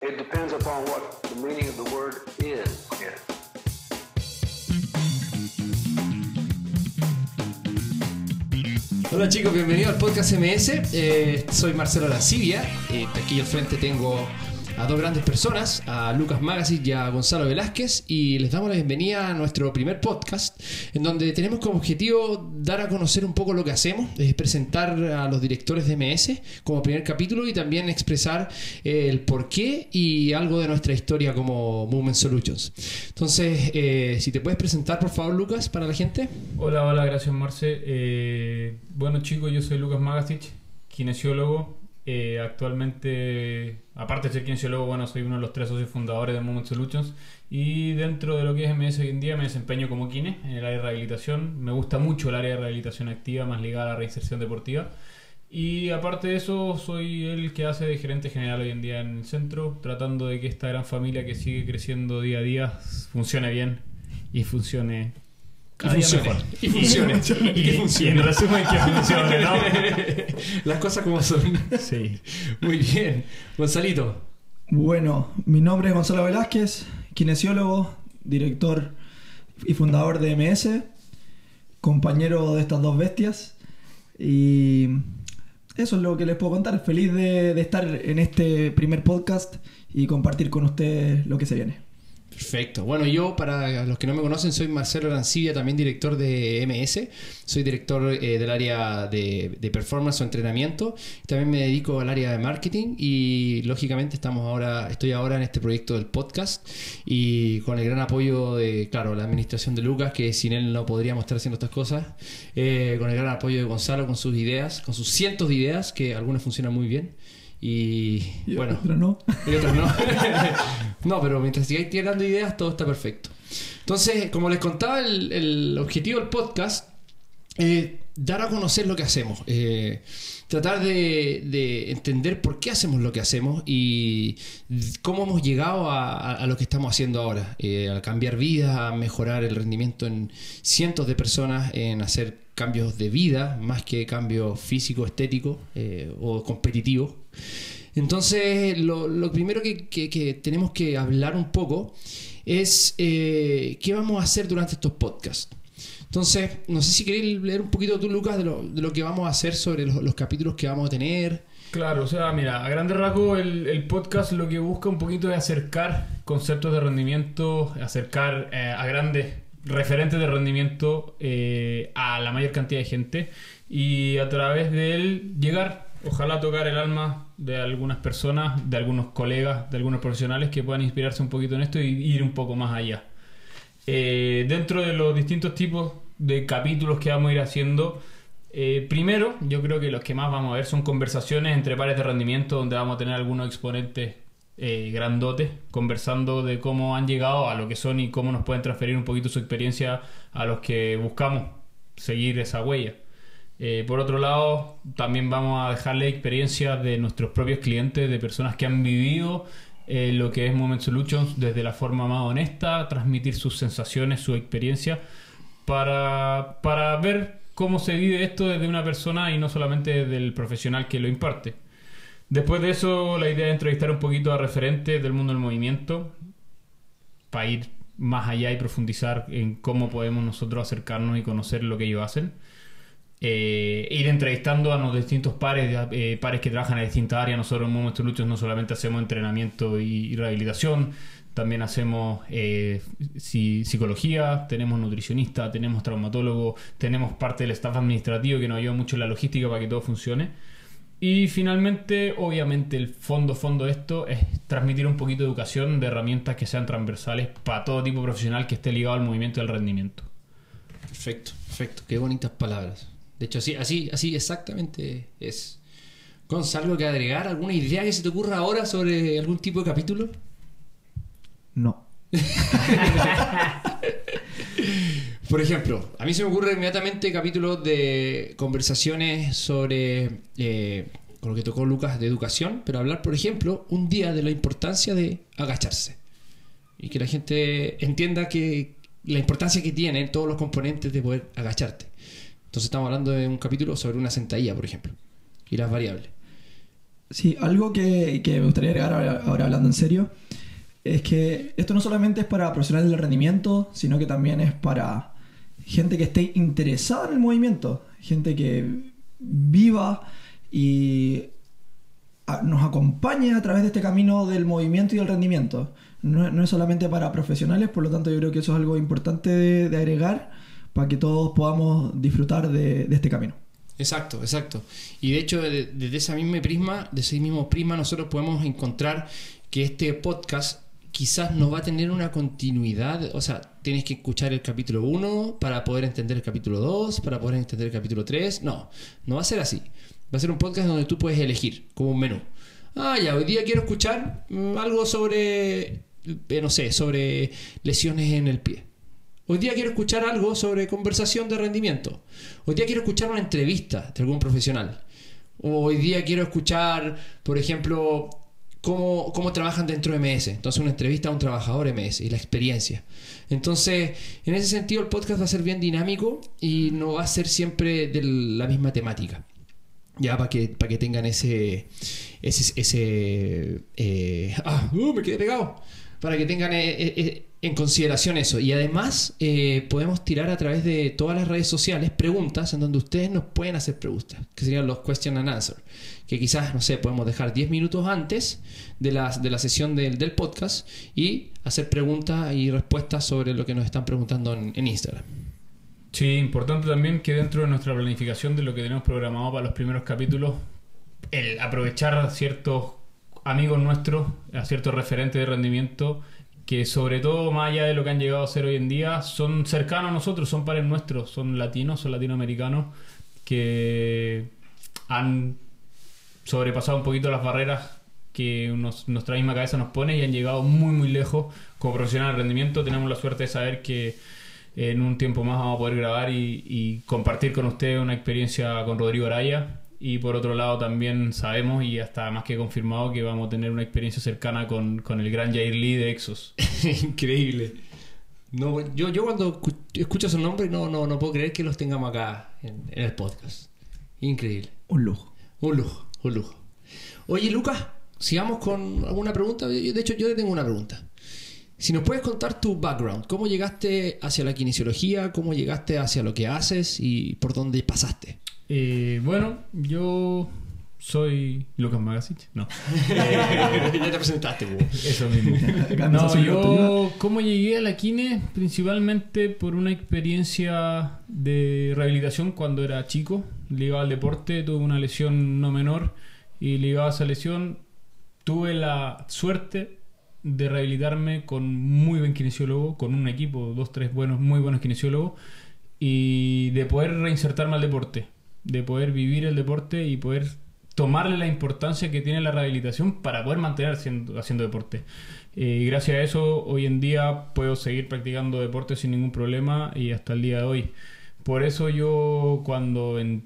It depends upon what the meaning of the word is. Hola chicos, bienvenidos al podcast MS. Eh, soy Marcelo Lancibia. Eh, aquí al frente tengo a dos grandes personas, a Lucas Magazine y a Gonzalo Velázquez, y les damos la bienvenida a nuestro primer podcast, en donde tenemos como objetivo dar a conocer un poco lo que hacemos, es presentar a los directores de MS como primer capítulo y también expresar eh, el porqué y algo de nuestra historia como Movement Solutions. Entonces, eh, si te puedes presentar, por favor, Lucas, para la gente. Hola, hola, gracias Marce. Eh, bueno chicos, yo soy Lucas Magasich, kinesiólogo. Eh, actualmente, aparte de ser kinesiólogo, bueno, soy uno de los tres socios fundadores de Moment Solutions. Y dentro de lo que es MS hoy en día me desempeño como kine en el área de rehabilitación. Me gusta mucho el área de rehabilitación activa, más ligada a la reinserción deportiva. Y aparte de eso, soy el que hace de gerente general hoy en día en el centro, tratando de que esta gran familia que sigue creciendo día a día funcione bien y funcione día funcione. Y funcione. Y, Y que y funcione. en resumen, que funcione, ¿no? Las cosas como son. Sí. Muy bien. Gonzalito. Bueno, mi nombre es Gonzalo Velázquez, kinesiólogo, director y fundador de MS, compañero de estas dos bestias. Y eso es lo que les puedo contar. Feliz de, de estar en este primer podcast y compartir con ustedes lo que se viene. Perfecto. Bueno, yo, para los que no me conocen, soy Marcelo Arancibia, también director de MS. Soy director eh, del área de, de performance o entrenamiento. También me dedico al área de marketing y, lógicamente, estamos ahora, estoy ahora en este proyecto del podcast y con el gran apoyo de, claro, la administración de Lucas, que sin él no podríamos estar haciendo estas cosas. Eh, con el gran apoyo de Gonzalo, con sus ideas, con sus cientos de ideas, que algunas funcionan muy bien. Y, Y bueno, otros no. y otras no. no, pero mientras sigáis tirando ideas, todo está perfecto. Entonces, como les contaba, el, el objetivo del podcast es dar a conocer lo que hacemos. eh, tratar de, de entender por qué hacemos lo que hacemos y cómo hemos llegado a, a- a lo que estamos haciendo ahora. eh, a cambiar vidas, a mejorar el rendimiento en cientos de personas, en hacer cambios de vida, más que cambios físicos, estéticos eh, o competitivos. Entonces, lo, primero que, tenemos que hablar un poco es eh, qué vamos a hacer durante estos podcasts. Entonces, no sé si queréis leer un poquito tú, Lucas, de lo, de lo que vamos a hacer sobre los, los capítulos que vamos a tener. Claro, o sea, mira, a grandes rasgos el, el podcast lo que busca un poquito es acercar conceptos de rendimiento, acercar eh, a grandes referentes de rendimiento eh, a la mayor cantidad de gente y a través de él llegar, ojalá tocar el alma de algunas personas, de algunos colegas, de algunos profesionales que puedan inspirarse un poquito en esto y ir un poco más allá. Eh, dentro de los distintos tipos de capítulos que vamos a ir haciendo, eh, primero, yo creo que los que más vamos a ver son conversaciones entre pares de rendimiento, donde vamos a tener algunos exponentes eh, grandotes conversando de cómo han llegado a lo que son y cómo nos pueden transferir un poquito su experiencia a los que buscamos seguir esa huella. Eh, por otro lado, también vamos a dejarle experiencias de nuestros propios clientes, de personas que han vivido eh, lo que es Moment Solutions desde la forma más honesta, transmitir sus sensaciones, su experiencia, para, para ver cómo se vive esto desde una persona y no solamente del profesional que lo imparte. Después de eso, la idea es entrevistar un poquito a referentes del mundo del movimiento para ir más allá y profundizar en cómo podemos nosotros acercarnos y conocer lo que ellos hacen. Eh, ir entrevistando a los distintos pares, eh, pares que trabajan en distintas áreas. Nosotros en Moment Solutions no solamente hacemos entrenamiento y, rehabilitación, también hacemos eh, si- psicología, tenemos nutricionista, tenemos traumatólogo, tenemos parte del staff administrativo que nos ayuda mucho en la logística para que todo funcione. Y finalmente, obviamente, el fondo, fondo de esto es transmitir un poquito de educación, de herramientas que sean transversales para todo tipo profesional que esté ligado al movimiento y al rendimiento. Perfecto, perfecto. Qué bonitas palabras. De hecho, así, así, así exactamente es. Gonzalo, ¿algo que agregar? ¿Alguna idea que se te ocurra ahora sobre algún tipo de capítulo? No. Por ejemplo, a mí se me ocurre inmediatamente capítulos de conversaciones sobre, eh, con lo que tocó Lucas, de educación, pero hablar, por ejemplo, un día de la importancia de agacharse. Y que la gente entienda que la importancia que tienen todos los componentes de poder agacharte. Entonces estamos hablando de un capítulo sobre una sentadilla, por ejemplo, y las variables. Sí, algo que, que me gustaría agregar ahora, ahora hablando en serio es que esto no solamente es para profesionales del rendimiento, sino que también es para gente que esté interesada en el movimiento, gente que viva y nos acompañe a través de este camino del movimiento y del rendimiento. No, no es solamente para profesionales, por lo tanto yo creo que eso es algo importante de, agregar para que todos podamos disfrutar de, este camino. Exacto, exacto. Y de hecho, de- desde esa misma prisma, de ese mismo prisma, nosotros podemos encontrar que este podcast quizás no va a tener una continuidad. O sea, tienes que escuchar el capítulo 1 para poder entender el capítulo 2, para poder entender el capítulo 3. No, no va a ser así. Va a ser un podcast donde tú puedes elegir, como un menú. Ah, ya, hoy día quiero escuchar mm, algo sobre, eh, no sé, sobre lesiones en el pie. Hoy día quiero escuchar algo sobre conversación de rendimiento. Hoy día quiero escuchar una entrevista de algún profesional. Hoy día quiero escuchar, por ejemplo, cómo, cómo trabajan dentro de MS. Entonces, una entrevista a un trabajador MS y la experiencia. Entonces, en ese sentido, el podcast va a ser bien dinámico y no va a ser siempre de la misma temática. Ya, para que, para que tengan ese. Ese. eh, ah, uh, me quedé pegado. Para que tengan eh, eh, en consideración eso. Y además, eh, podemos tirar a través de todas las redes sociales preguntas en donde ustedes nos pueden hacer preguntas, que serían los question and answer. Que quizás, no sé, podemos dejar 10 minutos antes de la, de la sesión del, del podcast y hacer preguntas y respuestas sobre lo que nos están preguntando en, en Instagram. Sí, importante también que dentro de nuestra planificación de lo que tenemos programado para los primeros capítulos, el aprovechar a ciertos amigos nuestros, a ciertos referentes de rendimiento, que sobre todo, más allá de lo que han llegado a ser hoy en día, son cercanos a nosotros, son pares nuestros, son latinos, son latinoamericanos, que han sobrepasado un poquito las barreras que nuestra misma cabeza nos pone y han llegado muy muy lejos como profesional de rendimiento. Tenemos la suerte de saber que en un tiempo más vamos a poder grabar y, y compartir con ustedes una experiencia con Rodrigo Araya. Y por otro lado también sabemos y hasta más que confirmado que vamos a tener una experiencia cercana con, con el gran Jair Lee de Exos. Increíble. No, yo, yo cuando escu- escucho su nombre no, no, no puedo creer que los tengamos acá en, en el podcast. Increíble. Un lujo. Un lujo, un lujo. Oye, Lucas, sigamos con alguna pregunta. Yo- De hecho, yo te tengo una pregunta. Si nos puedes contar tu background, cómo llegaste hacia la kinesiología, cómo llegaste hacia lo que haces y por dónde pasaste. Eh, bueno, yo soy Lucas Magasic. No. ya te presentaste, po. Eso mismo. No, yo. ¿cómo llegué a la Kine? Principalmente por una experiencia de rehabilitación cuando era chico, ligado al deporte, tuve una lesión no menor y ligado a esa lesión tuve la suerte de rehabilitarme con muy buen kinesiólogo, con un equipo, dos, tres buenos, muy buenos kinesiólogos y de poder reinsertarme al deporte, de poder vivir el deporte y poder tomarle la importancia que tiene la rehabilitación para poder mantener haciendo, haciendo deporte. Eh, y gracias a eso, hoy en día puedo seguir practicando deporte sin ningún problema y hasta el día de hoy. Por eso yo cuando en-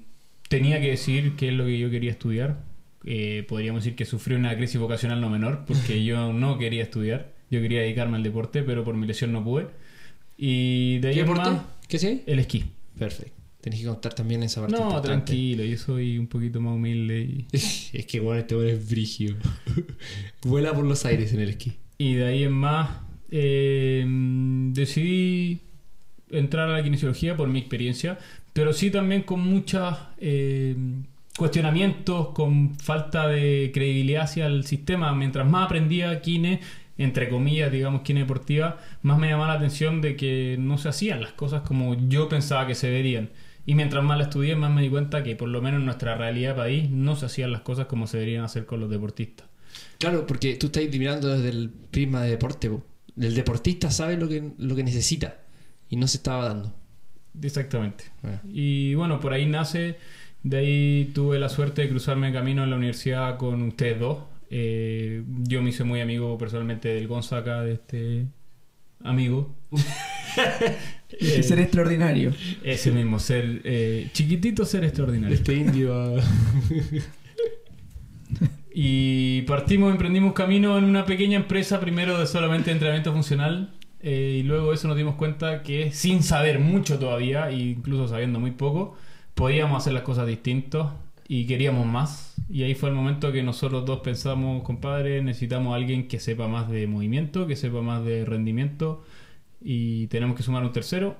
tenía que decidir qué es lo que yo quería estudiar, eh, podríamos decir que sufrí una crisis vocacional no menor porque yo no quería estudiar, yo quería dedicarme al deporte, pero por mi lesión no pude. Y de ahí ¿Qué sí? el esquí. Perfecto. Tenés que contar también esa parte No, importante. tranquilo, yo soy un poquito más humilde y... Es que bueno, este bueno es brigio. Vuela por los aires en el esquí. Y de ahí en más, eh, decidí entrar a la kinesiología por mi experiencia, pero sí también con muchos eh, cuestionamientos, con falta de credibilidad hacia el sistema. Mientras más aprendía kine, entre comillas, digamos, kine deportiva, más me llamaba la atención de que no se hacían las cosas como yo pensaba que se verían. Y mientras más la estudié, más me di cuenta que por lo menos en nuestra realidad país no se hacían las cosas como se deberían hacer con los deportistas. Claro, porque tú estás mirando desde el prisma de deporte. po. El deportista sabe lo que, lo que necesita y no se estaba dando. Exactamente. Ah. Y bueno, por ahí nace, de ahí tuve la suerte de cruzarme camino en la universidad con ustedes dos. Eh, yo me hice muy amigo personalmente del Gonzaga, de este amigo. Este ser extraordinario. Ese mismo, ser eh, chiquitito, ser extraordinario. Este indio. Y partimos, emprendimos camino en una pequeña empresa, primero de solamente entrenamiento funcional, eh, y luego de eso nos dimos cuenta que sin saber mucho todavía, e incluso sabiendo muy poco, podíamos hacer las cosas distintos. y queríamos más. Y ahí fue el momento que nosotros dos pensamos, compadre, necesitamos a alguien que sepa más de movimiento, que sepa más de rendimiento y tenemos que sumar un tercero.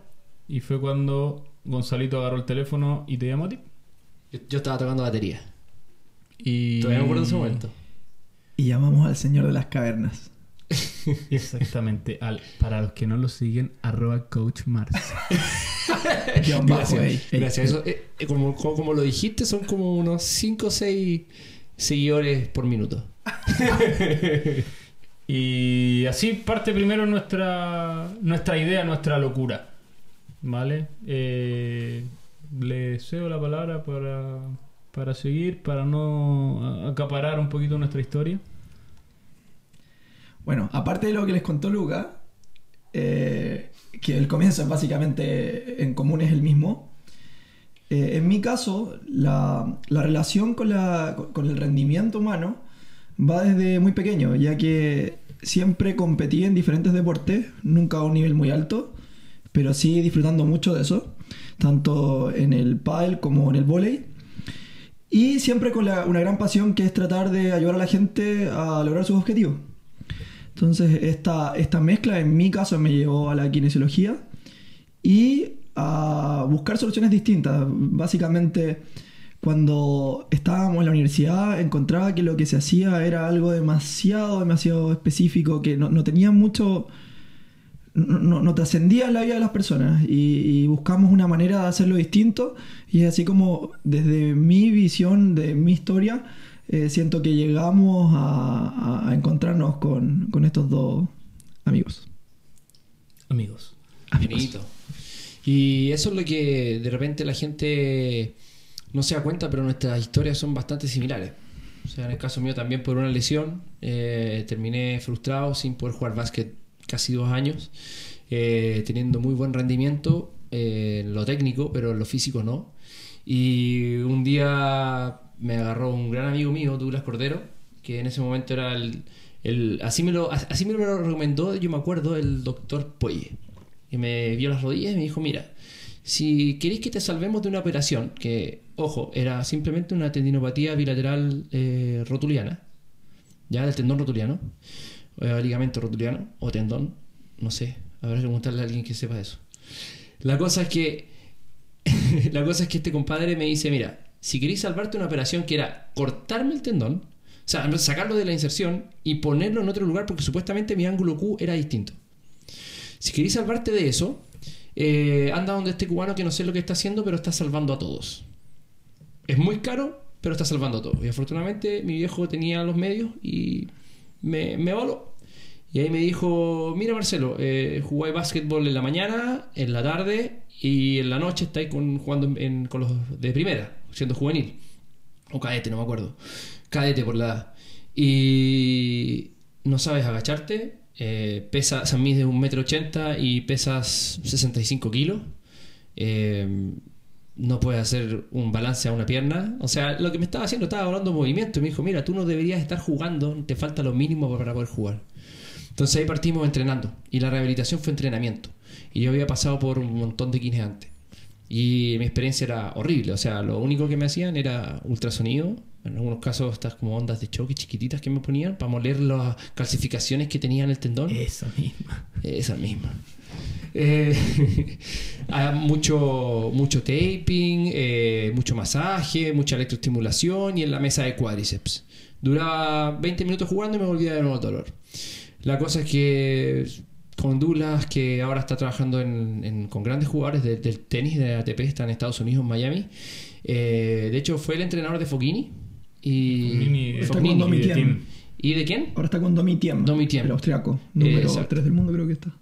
Y fue cuando Gonzalito agarró el teléfono y te llamó a ti. Yo, yo estaba tocando batería. Y... Todavía me acuerdo de ese momento. Y llamamos al señor de las cavernas. Exactamente. Al, para los que no lo siguen, arroba Coach Mars. Gracias. ey, ey, Gracias. ey. Eso, eh, eh, como, como, como lo dijiste, son como unos 5 o 6 seguidores por minuto. Y así parte primero nuestra, nuestra idea, nuestra locura. ¿Vale? Eh, le cedo la palabra para, para seguir, para no acaparar un poquito nuestra historia. Bueno, aparte de lo que les contó Luca, eh, que el comienzo es básicamente en común es el mismo. eh, en mi caso, la, la relación con, la- con el rendimiento humano va desde muy pequeño, ya que siempre competí en diferentes deportes, nunca a un nivel muy alto, pero sí disfrutando mucho de eso, tanto en el pádel como en el vóley. Y siempre con una gran pasión que es tratar de ayudar a la gente a lograr sus objetivos. Entonces, esta, esta mezcla en mi caso me llevó a la kinesiología y a buscar soluciones distintas. Básicamente, cuando estábamos en la universidad, encontraba que lo que se hacía era algo demasiado, demasiado específico, que no, no tenía mucho. No, no- trascendía en la vida de las personas y, y buscamos una manera de hacerlo distinto y es así como desde mi visión de mi historia eh, siento que llegamos a, a- encontrarnos con, con estos dos amigos. Amigos. Bonito. Y eso es lo que de repente la gente no se da cuenta, pero nuestras historias son bastante similares. O sea, en el caso mío también por una lesión, eh, terminé frustrado sin poder jugar básquet casi dos años, eh, teniendo muy buen rendimiento eh, lo técnico, pero en lo físico no. Y un día me agarró un gran amigo mío, Douglas Cordero, que en ese momento era el... el- así, me lo, así me lo recomendó, yo me acuerdo, el doctor Poye. Y me vio las rodillas y me dijo, mira, si queréis que te salvemos de una operación, que, ojo, era simplemente una tendinopatía bilateral eh, rotuliana, ya del tendón rotuliano, o ligamento rotuliano, o tendón, no sé, habrá que preguntarle a alguien que sepa eso. La cosa es que, la cosa es que este compadre me dice, mira, si queréis salvarte una operación que era cortarme el tendón, o sea, sacarlo de la inserción y ponerlo en otro lugar porque supuestamente mi ángulo Q era distinto. Si queréis salvarte de eso, eh, anda donde este cubano que no sé lo que está haciendo, pero está salvando a todos. Es muy caro, pero está salvando a todos. Y afortunadamente mi viejo tenía los medios y me, me avaló. Y ahí me dijo, mira Marcelo, eh, jugáis básquetbol en la mañana, en la tarde y en la noche estáis con, jugando en- con los de primera, siendo juvenil. O cadete, no me acuerdo. Cadete por la edad. Y no sabes agacharte. Eh, pesa, o sea, mides un metro ochenta y pesas 65 kilos. Eh, no puedes hacer un balance a una pierna. O sea, lo que me estaba haciendo, estaba hablando movimiento. Y me dijo, mira, tú no deberías estar jugando, te falta lo mínimo para poder jugar. Entonces ahí partimos entrenando. Y la rehabilitación fue entrenamiento. Y yo había pasado por un montón de kines antes. Y mi experiencia era horrible. O sea, lo único que me hacían era ultrasonido. En algunos casos, estas como ondas de choque chiquititas que me ponían para moler las calcificaciones que tenía en el tendón. Esa misma. Esa misma. Eh, ah, mucho, mucho taping, eh, mucho masaje, mucha electroestimulación y en la mesa de cuádriceps. Duraba 20 minutos jugando y me volvía de nuevo el dolor. La cosa es que con Douglas, que ahora está trabajando en- en- con grandes jugadores de- del tenis de ATP, está en Estados Unidos, en Miami. Eh, de hecho, fue el entrenador de Fognini. Y Está con y de Tiem. Tim. ¿Y de quién? Ahora está con Domi Tiem, Domi Tiem. el austriaco, número Exacto. 3 del mundo creo que está.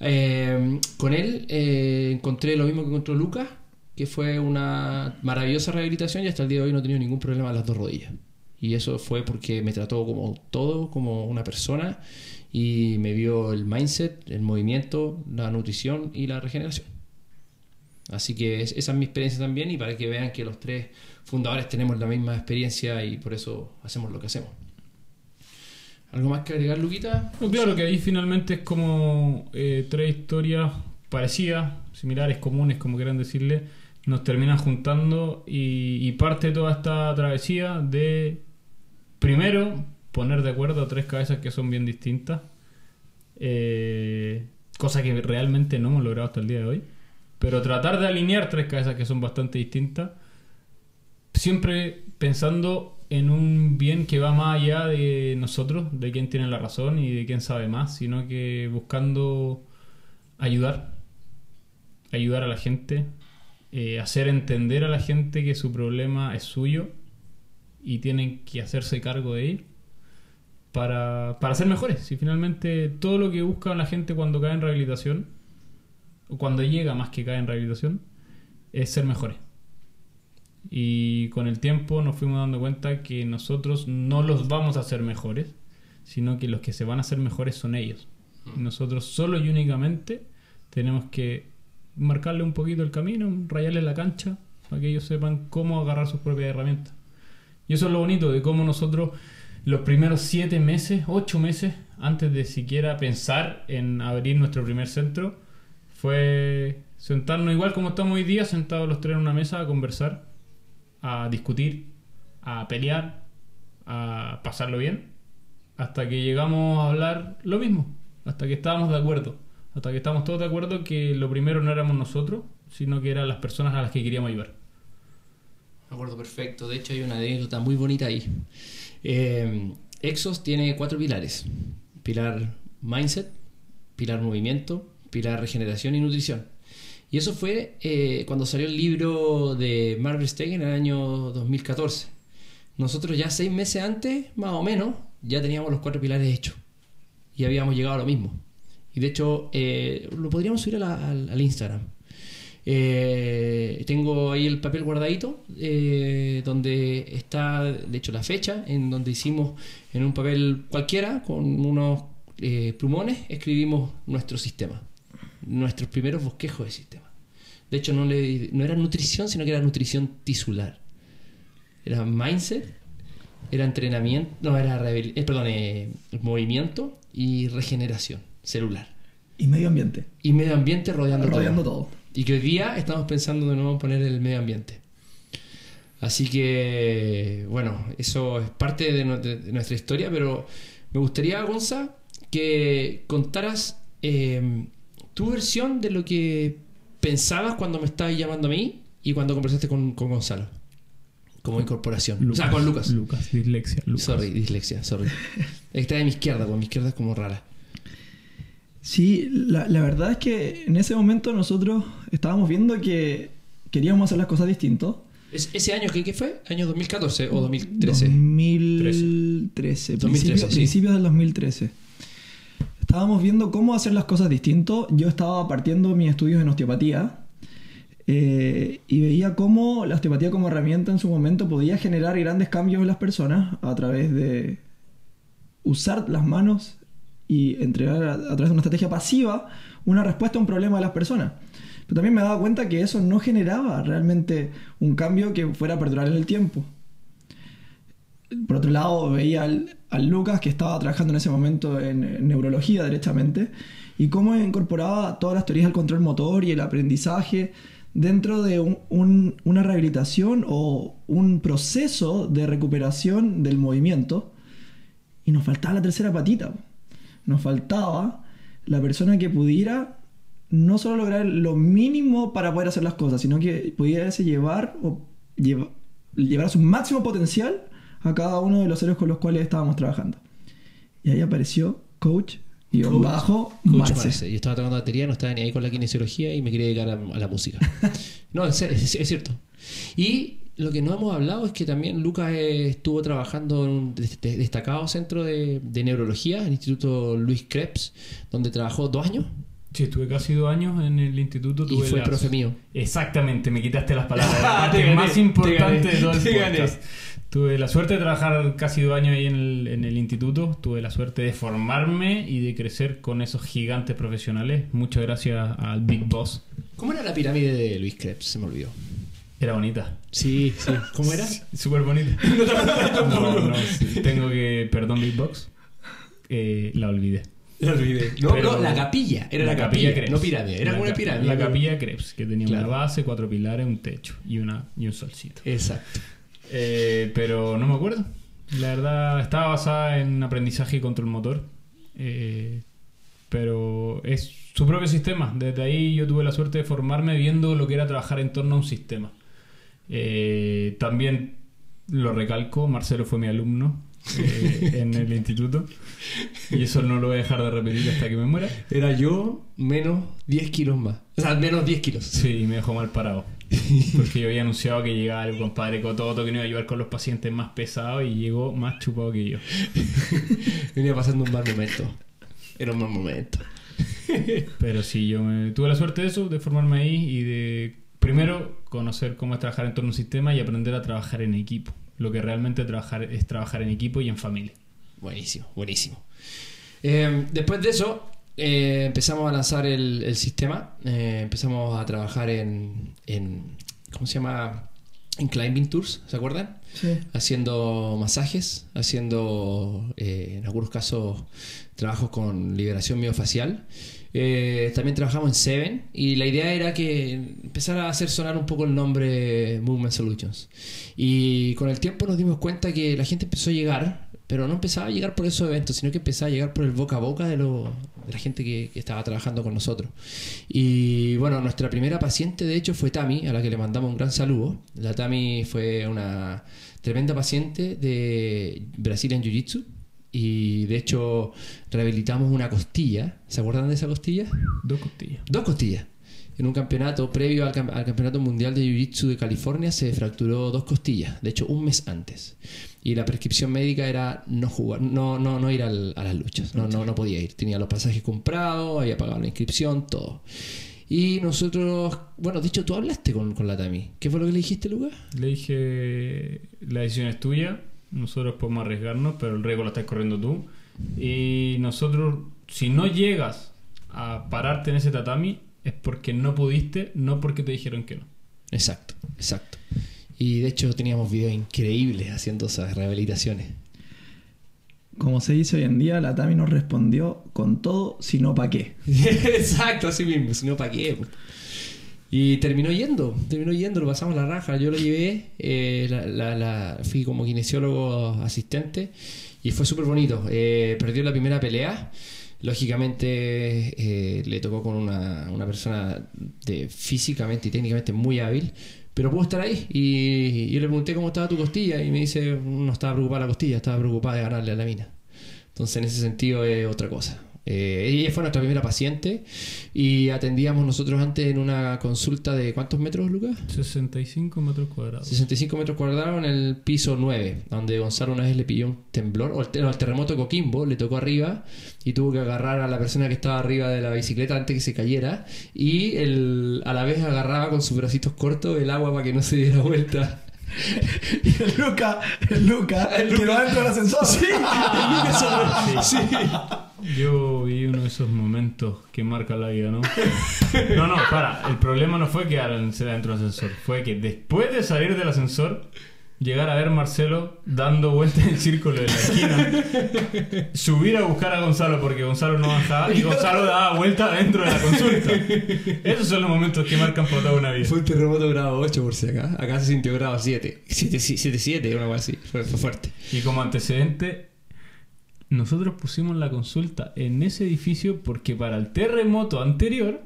Eh, con él eh, encontré lo mismo que encontró Lucas, que fue una maravillosa rehabilitación y hasta el día de hoy no he tenido ningún problema en las dos rodillas. Y eso fue porque me trató como todo, como una persona y me vio el mindset, el movimiento, la nutrición y la regeneración. Así que es- esa es mi experiencia también y para que vean que los tres fundadores tenemos la misma experiencia y por eso hacemos lo que hacemos. ¿Algo más que agregar, Luquita? No, claro que ahí finalmente es como eh, tres historias parecidas, similares, comunes, como quieran decirle, nos terminan juntando y, y parte toda esta travesía de, primero, poner de acuerdo a tres cabezas que son bien distintas, eh, cosa que realmente no hemos logrado hasta el día de hoy, pero tratar de alinear tres cabezas que son bastante distintas, siempre pensando en un bien que va más allá de nosotros, de quién tiene la razón y de quién sabe más, sino que buscando ayudar, ayudar a la gente, eh, hacer entender a la gente que su problema es suyo y tienen que hacerse cargo de él para, para ser mejores. Y finalmente todo lo que busca la gente cuando cae en rehabilitación, o cuando llega más que cae en rehabilitación, es ser mejores. Y con el tiempo nos fuimos dando cuenta que nosotros no los vamos a hacer mejores, sino que los que se van a hacer mejores son ellos. Nosotros solo y únicamente tenemos que marcarle un poquito el camino, rayarle la cancha, para que ellos sepan cómo agarrar sus propias herramientas. Y eso es lo bonito de cómo nosotros los primeros siete meses, ocho meses, antes de siquiera pensar en abrir nuestro primer centro, fue sentarnos igual como estamos hoy día, sentados los tres en una mesa a conversar, a discutir, a pelear, a pasarlo bien, hasta que llegamos a hablar lo mismo, hasta que estábamos de acuerdo, hasta que estábamos todos de acuerdo que lo primero no éramos nosotros, sino que eran las personas a las que queríamos ayudar. Me acuerdo perfecto. De hecho, hay una anécdota muy bonita ahí. Eh, Exos tiene cuatro pilares: pilar mindset, pilar movimiento, pilar regeneración y nutrición. Y eso fue eh, cuando salió el libro de Marvel Stegen en el año 2014. Nosotros ya seis meses antes, más o menos, ya teníamos los cuatro pilares hechos. Y habíamos llegado a lo mismo. Y de hecho, eh, lo podríamos subir al, Instagram. Eh, tengo ahí el papel guardadito, donde está, de hecho, la fecha, en donde hicimos en un papel cualquiera, con unos plumones, escribimos nuestro sistema, nuestros primeros bosquejos de sistema. De hecho, no, le, no era nutrición, sino que era nutrición tisular. Era mindset, era entrenamiento, no, era eh, perdón, eh, movimiento y regeneración celular. Y medio ambiente. Y medio ambiente rodeando, Rodeando todo. todo. Y que hoy día estamos pensando de nuevo en poner el medio ambiente. Así que, bueno, eso es parte de, nu- de- de nuestra historia, pero me gustaría, Gonza, que contaras eh, tu versión de lo que pensabas cuando me estabas llamando a mí y cuando conversaste con, con Gonzalo, como incorporación. o sea, con Lucas. Lucas, dislexia. Lucas. Sorry, dislexia, sorry. Está de mi izquierda, porque mi izquierda es como rara. Sí, la, la verdad es que en ese momento nosotros estábamos viendo que queríamos hacer las cosas distintos. Es- ¿Ese año qué, qué fue? ¿Año 2014 o 2013? 2013. 2013, principio- sí. Principios del 2013. Estábamos viendo cómo hacer las cosas distintos. Yo estaba partiendo mis estudios en osteopatía eh, y veía cómo la osteopatía como herramienta en su momento podía generar grandes cambios en las personas a través de usar las manos y entregar a, a través de una estrategia pasiva una respuesta a un problema de las personas. Pero también me daba cuenta que eso no generaba realmente un cambio que fuera a perdurar en el tiempo. Por otro lado, veía al, al Lucas que estaba trabajando en ese momento en, en neurología derechamente y cómo incorporaba todas las teorías del control motor y el aprendizaje dentro de un- un- una rehabilitación o un proceso de recuperación del movimiento. Y nos faltaba la tercera patita. Nos faltaba la persona que pudiera no solo lograr lo mínimo para poder hacer las cosas, sino que pudiese llevar o lleva- llevar a su máximo potencial a cada uno de los seres con los cuales estábamos trabajando. Y ahí apareció coach y Coach- bajo Coach Marce. Marce. Yo estaba tocando batería, no estaba ni ahí con la kinesiología y me quería dedicar a, a la música. no, serio, es, es cierto. Y lo que no hemos hablado es que también Lucas estuvo trabajando en un des- des- destacado centro de, de neurología, el Instituto Luis Krebs, donde trabajó dos años Sí, estuve casi dos años en el instituto. y Tuve fue la- profe mío. Exactamente, me quitaste las palabras. La parte más te importante de todo el podcast. Tuve la suerte de trabajar casi dos años ahí en el, en el instituto. Tuve la suerte de formarme y de crecer con esos gigantes profesionales. Muchas gracias al Big Boss. ¿Cómo era la pirámide de Luis Krebs? Se me olvidó. Era bonita. Sí, sí. ¿Cómo era? Súper bonita. no, no, sí, tengo que. Perdón, Big Box. Eh, la olvidé. La olvidé. No, Pero- no, la capilla. Era la, capilla, Krebs. no pirámide. Era La una pirámide. La capilla Krebs, que tenía Claro. una base, cuatro pilares, un techo y, una, y un solcito. Exacto. Eh, pero no me acuerdo. La verdad, estaba basada en aprendizaje y control motor. Eh, pero es su propio sistema. Desde ahí yo tuve la suerte de formarme viendo lo que era trabajar en torno a un sistema. Eh, también lo recalco, Marcelo fue mi alumno eh, en el instituto. Y eso no lo voy a dejar de repetir hasta que me muera. Era yo menos 10 kilos más. O sea, menos 10 kilos. Sí, me dejó mal parado. Porque yo había anunciado que llegaba el compadre Cototo que no iba a ayudar con los pacientes más pesados y llegó más chupado que yo. Venía pasando un mal momento. Era un mal momento. Pero sí, yo me- tuve la suerte de eso, de formarme ahí y de primero conocer cómo es trabajar en torno a un sistema y aprender a trabajar en equipo. Lo que realmente trabajar es trabajar en equipo y en familia. Buenísimo, buenísimo. Eh, después de eso, eh, empezamos a lanzar el, el sistema. Eh, empezamos a trabajar en, en. ¿Cómo se llama? En climbing tours, ¿se acuerdan? Sí. Haciendo masajes, haciendo eh, en algunos casos trabajos con liberación miofacial. Eh, también trabajamos en Seven y la idea era que empezara a hacer sonar un poco el nombre Movement Solutions. Y con el tiempo nos dimos cuenta que la gente empezó a llegar, pero no empezaba a llegar por esos eventos, sino que empezaba a llegar por el boca a boca de, lo- de la gente que, que estaba trabajando con nosotros. Y bueno, nuestra primera paciente de hecho fue Tami, a la que le mandamos un gran saludo. La Tami fue una tremenda paciente de Brazilian Jiu-Jitsu. Y de hecho rehabilitamos una costilla. ¿Se acuerdan de esa costilla? Dos costillas. Dos costillas. En un campeonato previo al, cam- al Campeonato Mundial de Jiu-Jitsu de California se fracturó dos costillas, de hecho un mes antes. Y la prescripción médica era no jugar, no, no, no ir a las luchas, no, no, no podía ir. Tenía los pasajes comprados, había pagado la inscripción, todo. Y nosotros, bueno, de hecho tú hablaste con, con la Tami. ¿Qué fue lo que le dijiste, Lucas? Le dije, la decisión es tuya, nosotros podemos arriesgarnos, pero el riesgo lo estás corriendo tú. Y nosotros, si no llegas a pararte en ese tatami, es porque no pudiste, no porque te dijeron que no. Exacto, exacto. Y de hecho teníamos videos increíbles haciendo esas rehabilitaciones. Como se dice hoy en día, la Tami nos respondió con todo, sino pa' qué. Exacto, así mismo, si no, ¿para qué? Y terminó yendo, terminó yendo, lo pasamos la raja. Yo lo llevé, eh, la, la- la- fui como kinesiólogo asistente y fue súper bonito. Eh, perdió la primera pelea. Lógicamente eh, le tocó con una, una persona de físicamente y técnicamente muy hábil, pero pudo estar ahí. Y yo le pregunté cómo estaba tu costilla y me dice, no estaba preocupada la costilla, estaba preocupada de ganarle a la mina. Entonces, en ese sentido es otra cosa. Eh, ella fue nuestra primera paciente y atendíamos nosotros antes en una consulta de ¿cuántos metros, Lucas? 65 metros cuadrados. 65 metros cuadrados en el piso 9, donde Gonzalo una vez le pidió un temblor, o el, no, el terremoto de Coquimbo, le tocó arriba y tuvo que agarrar a la persona que estaba arriba de la bicicleta antes que se cayera y el, a la vez agarraba con sus bracitos cortos el agua para que no se diera vuelta. Y el Luca, el Luca, el que va dentro del ascensor. Sí, Yo vi uno de esos momentos que marcan la vida, ¿no? No, no, para. El problema no fue quedar en- dentro del ascensor. Fue que después de salir del ascensor, llegar a ver Marcelo dando vueltas en círculo en la esquina. Subir a buscar a Gonzalo porque Gonzalo no bajaba y Gonzalo daba vuelta dentro de la consulta. Esos son los momentos que marcan por toda una vida. Fue un terremoto grado 8 por si acá. Acá se sintió grado 7. 7, 7, 7 una cosa así. Fue, fue fuerte. Y como antecedente, nosotros pusimos la consulta en ese edificio porque para el terremoto anterior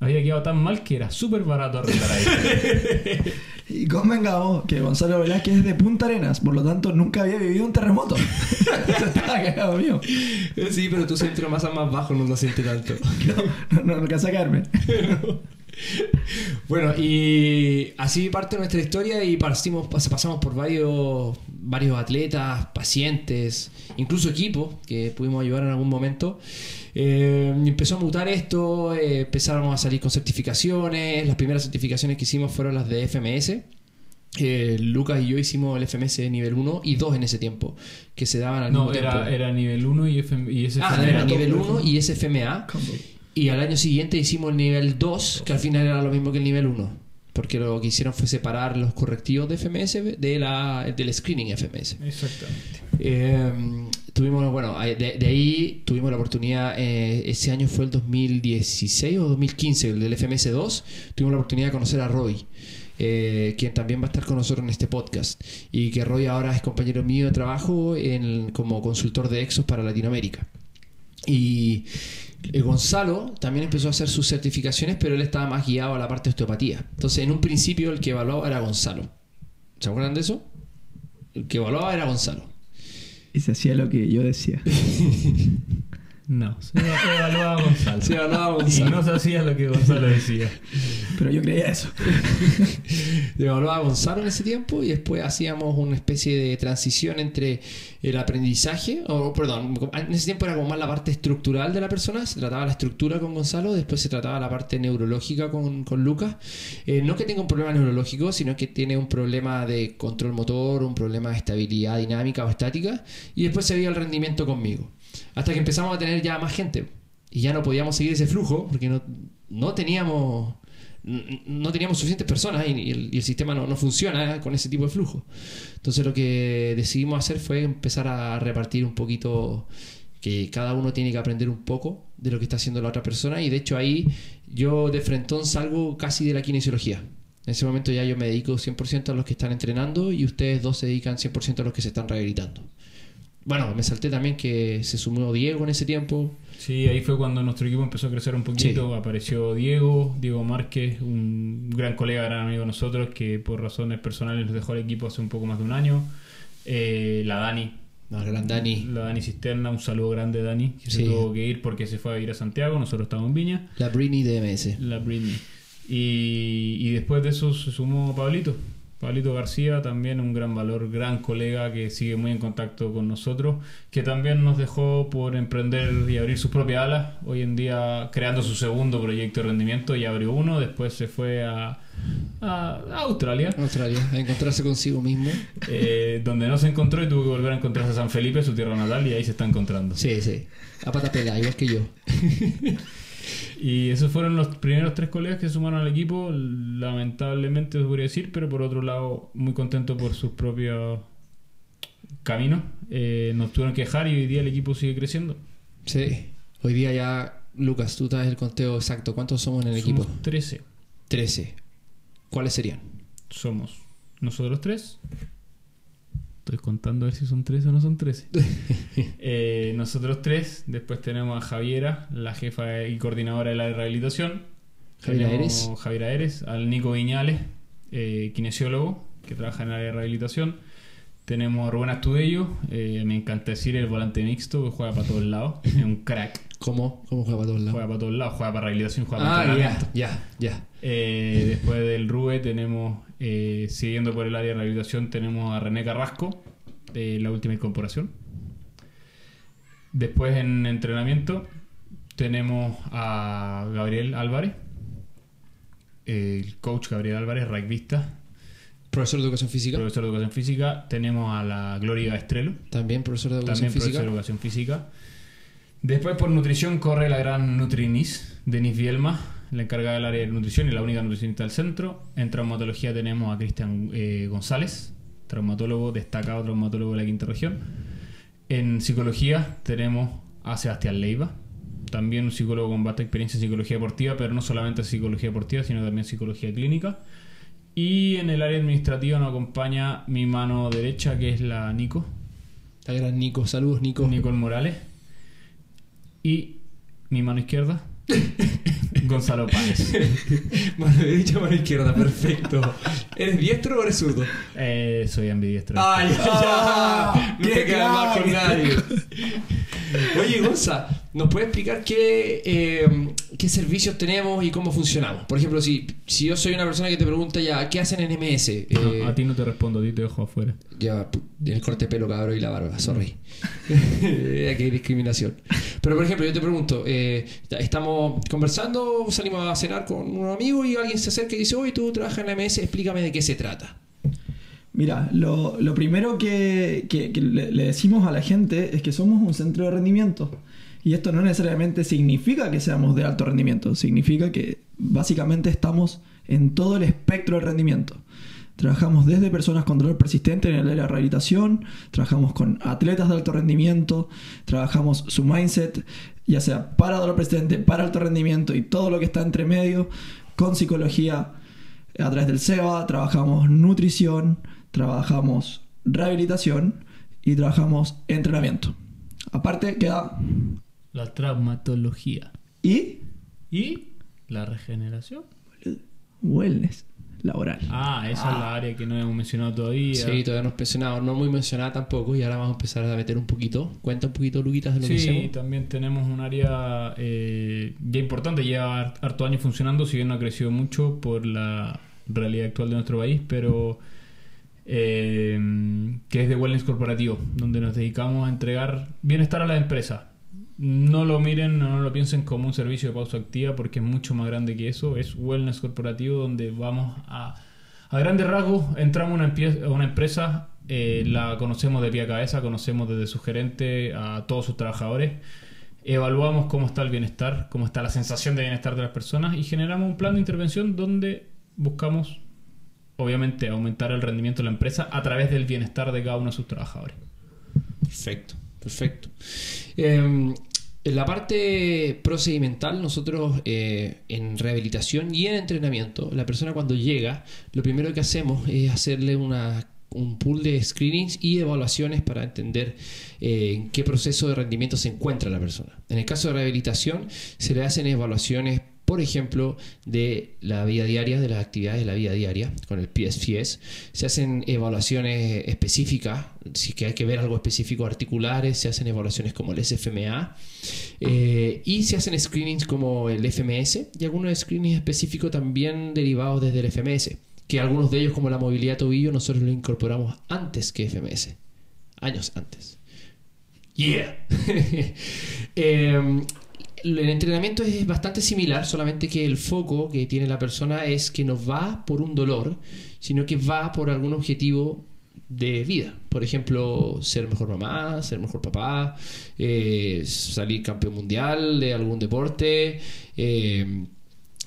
había quedado tan mal que era súper barato arrendar ahí. Y convengamos que Gonzalo Velázquez es de Punta Arenas, por lo tanto nunca había vivido un terremoto. Estaba cagado mío. Sí, pero tu centro de masa más bajo no lo siente tanto. No, no, no caerme. Bueno, y así parte nuestra historia y partimos, pas- pasamos por varios, varios atletas, pacientes, incluso equipos que pudimos ayudar en algún momento. Eh, empezó a mutar esto, eh, empezaron a salir con certificaciones. Las primeras certificaciones que hicimos fueron las de FMS. Eh, Lucas y yo hicimos el FMS nivel 1 y 2 en ese tiempo, que se daban al No, mismo tiempo. era, era nivel 1 y, FM, y ese Ah, era nivel todo. 1 y SFMA. Y al año siguiente hicimos el nivel 2, que al final era lo mismo que el nivel 1. Porque lo que hicieron fue separar los correctivos de FMS de la, del screening FMS. Exactamente. Eh, tuvimos, bueno, de, de ahí tuvimos la oportunidad, eh, ese año fue el 2016 o 2015, el del FMS2, tuvimos la oportunidad de conocer a Roy. eh, quien también va a estar con nosotros en este podcast y que Roy ahora es compañero mío de trabajo en- como consultor de Exos para Latinoamérica. Y eh, Gonzalo también empezó a hacer sus certificaciones, pero él estaba más guiado a la parte de osteopatía. Entonces, en un principio, el que evaluaba era Gonzalo. ¿Se acuerdan de eso? El que evaluaba era Gonzalo. Y se hacía lo que yo decía. No, se evaluaba a Gonzalo. Se evaluaba a Y Gonzalo. no se hacía lo que Gonzalo decía. Pero yo creía eso. Le evaluaba a Gonzalo en ese tiempo y después hacíamos una especie de transición entre el aprendizaje, o perdón, en ese tiempo era como más la parte estructural de la persona, se trataba la estructura con Gonzalo, después se trataba la parte neurológica con, con Lucas. Eh, no que tenga un problema neurológico, sino que tiene un problema de control motor, un problema de estabilidad dinámica o estática, y después se veía el rendimiento conmigo. Hasta que empezamos a tener ya más gente y ya no podíamos seguir ese flujo porque no, no teníamos no teníamos suficientes personas y, el, sistema no, no funciona con ese tipo de flujo. Entonces lo que decidimos hacer fue empezar a repartir un poquito que cada uno tiene que aprender un poco de lo que está haciendo la otra persona y de hecho ahí yo de frentón salgo casi de la kinesiología. En ese momento ya yo me dedico 100% a los que están entrenando y ustedes dos se dedican 100% a los que se están rehabilitando. Bueno, me salté también que se sumó Diego en ese tiempo. Sí, ahí fue cuando nuestro equipo empezó a crecer un poquito. Apareció Diego, Diego Márquez, un gran colega, gran amigo de nosotros, que por razones personales nos dejó el equipo hace un poco más de un año. Eh, la Dani, No, gran Dani. la Dani Cisterna, un saludo grande Dani, que se tuvo que ir porque se fue a ir a Santiago, nosotros estamos en Viña. La Brini de MS. La Britney. Y, y después de eso se sumó Pablito. Pablito García, también un gran valor, gran colega que sigue muy en contacto con nosotros, que también nos dejó por emprender y abrir sus propias alas. Hoy en día creando su segundo proyecto de rendimiento, ya abrió uno, después se fue a, a Australia, Australia, a encontrarse consigo mismo. eh, donde no se encontró y tuvo que volver a encontrarse a San Felipe, su tierra natal, y ahí se está encontrando. Sí, sí. A pata pelada, igual que yo. Y esos fueron los primeros tres colegas que se sumaron al equipo. Lamentablemente, se podría decir, pero por otro lado, muy contento por sus propios caminos. Eh, nos tuvieron que dejar y hoy día el equipo sigue creciendo. Sí. Hoy día ya, Lucas, tú traes el conteo exacto. ¿Cuántos somos en el Somos equipo? 13. 13. ¿Cuáles serían? Somos nosotros tres. Estoy contando a ver si son 13 o no son 13. Eh, nosotros tres. Después tenemos a Javiera, la jefa y coordinadora de la rehabilitación. Javiera Eres. Javiera Eres, al Nico Viñales, eh, kinesiólogo, que trabaja en el área de rehabilitación. Tenemos a Rubén Astudello, eh, me encanta decir el volante mixto, que juega para todos lados. Es un crack. ¿Cómo? ¿Cómo juega para todos lados? Juega para todos lados, juega para rehabilitación, juega para Ah, entrenamiento. ya, ya, ya. Eh, después del Rube tenemos, eh, siguiendo por el área de rehabilitación, tenemos a René Carrasco, de la última incorporación. Después en entrenamiento tenemos a Gabriel Álvarez, el coach Gabriel Álvarez, rugbyista, Profesor de educación física. profesor de educación física. Tenemos a la Gloria Estrelo, También profesor de educación también profesor física. de educación física. Después por nutrición corre la gran Nutrinis, Denis Bielma, la encargada del área de nutrición y la única nutricionista del centro. En traumatología tenemos a Cristian eh, González, traumatólogo, destacado traumatólogo de la quinta región. En psicología tenemos a Sebastián Leiva, también un psicólogo con vasta experiencia en psicología deportiva, pero no solamente psicología deportiva, sino también psicología clínica. Y en el área administrativa nos acompaña mi mano derecha, que es la Nico, La gran Nico. Saludos, Nico. Nicole Morales. Y mi mano izquierda, Gonzalo Páez. Mano derecha, mano izquierda. Perfecto. ¿Eres diestro o eres zurdo? Eh, soy ambidiestro. ¡Ay, Ah, ya! No qué te quedas mal con nadie. Oye, Gonza, ¿nos puedes explicar qué, eh, qué servicios tenemos y cómo funcionamos? Por ejemplo, si, si yo soy una persona que te pregunta ya, ¿qué hacen en MS? Eh, No, a ti no te respondo, a ti te dejo afuera. Ya, pu- el corte de pelo cabrón y la barba, sorry. Aquí hay discriminación. Pero por ejemplo, yo te pregunto, eh, estamos conversando, salimos a cenar con un amigo y alguien se acerca y dice, oye, tú trabajas en la MS, explícame de qué se trata. Mira, lo, lo primero que, que- que le, le decimos a la gente es que somos un centro de rendimiento. Y esto no necesariamente significa que seamos de alto rendimiento, significa que básicamente estamos en todo el espectro del rendimiento. Trabajamos desde personas con dolor persistente en el área de rehabilitación, trabajamos con atletas de alto rendimiento, trabajamos su mindset, ya sea para dolor persistente, para alto rendimiento y todo lo que está entre medio, con psicología a través del SEBA, trabajamos nutrición, trabajamos rehabilitación y trabajamos entrenamiento. Aparte queda La traumatología. y ¿Y la regeneración? wellness laboral. Ah, esa es la área que no hemos mencionado todavía. Sí, todavía no mencionado, no muy mencionada tampoco, y ahora vamos a empezar a meter un poquito. Cuenta un poquito, Luquitas, de lo que Sí, hacemos. también tenemos un área eh, ya importante, lleva harto años funcionando, si bien no ha crecido mucho por la realidad actual de nuestro país, pero eh, que es de Wellness Corporativo, donde nos dedicamos a entregar bienestar a la empresa. No lo miren, no lo piensen como un servicio de pausa activa, porque es mucho más grande que eso. Es Wellness Corporativo, donde vamos a, a grandes rasgos, entramos a una, empresa, eh, la conocemos de pie a cabeza, conocemos desde su gerente a todos sus trabajadores, evaluamos cómo está el bienestar, cómo está la sensación de bienestar de las personas y generamos un plan de intervención donde buscamos, obviamente, aumentar el rendimiento de la empresa a través del bienestar de cada uno de sus trabajadores. Perfecto, perfecto. Eh, en la parte procedimental, nosotros eh, en rehabilitación y en entrenamiento, la persona cuando llega, lo primero que hacemos es hacerle una, un pool de screenings y evaluaciones para entender eh, en qué proceso de rendimiento se encuentra la persona. En el caso de rehabilitación, se le hacen evaluaciones por ejemplo, de la vida diaria, de las actividades de la vida diaria, con el PSFS. Se hacen evaluaciones específicas, si es que hay que ver algo específico articulares, se hacen evaluaciones como el SFMA, eh, y se hacen screenings como el FMS, y algunos screenings específicos también derivados desde el FMS, que algunos de ellos, como la movilidad tobillo, nosotros lo incorporamos antes que FMS, años antes. Yeah. Eh, el entrenamiento es bastante similar, solamente que el foco que tiene la persona es que no va por un dolor, sino que va por algún objetivo de vida. Por ejemplo, ser mejor mamá, ser mejor papá, eh, salir campeón mundial de algún deporte. eh,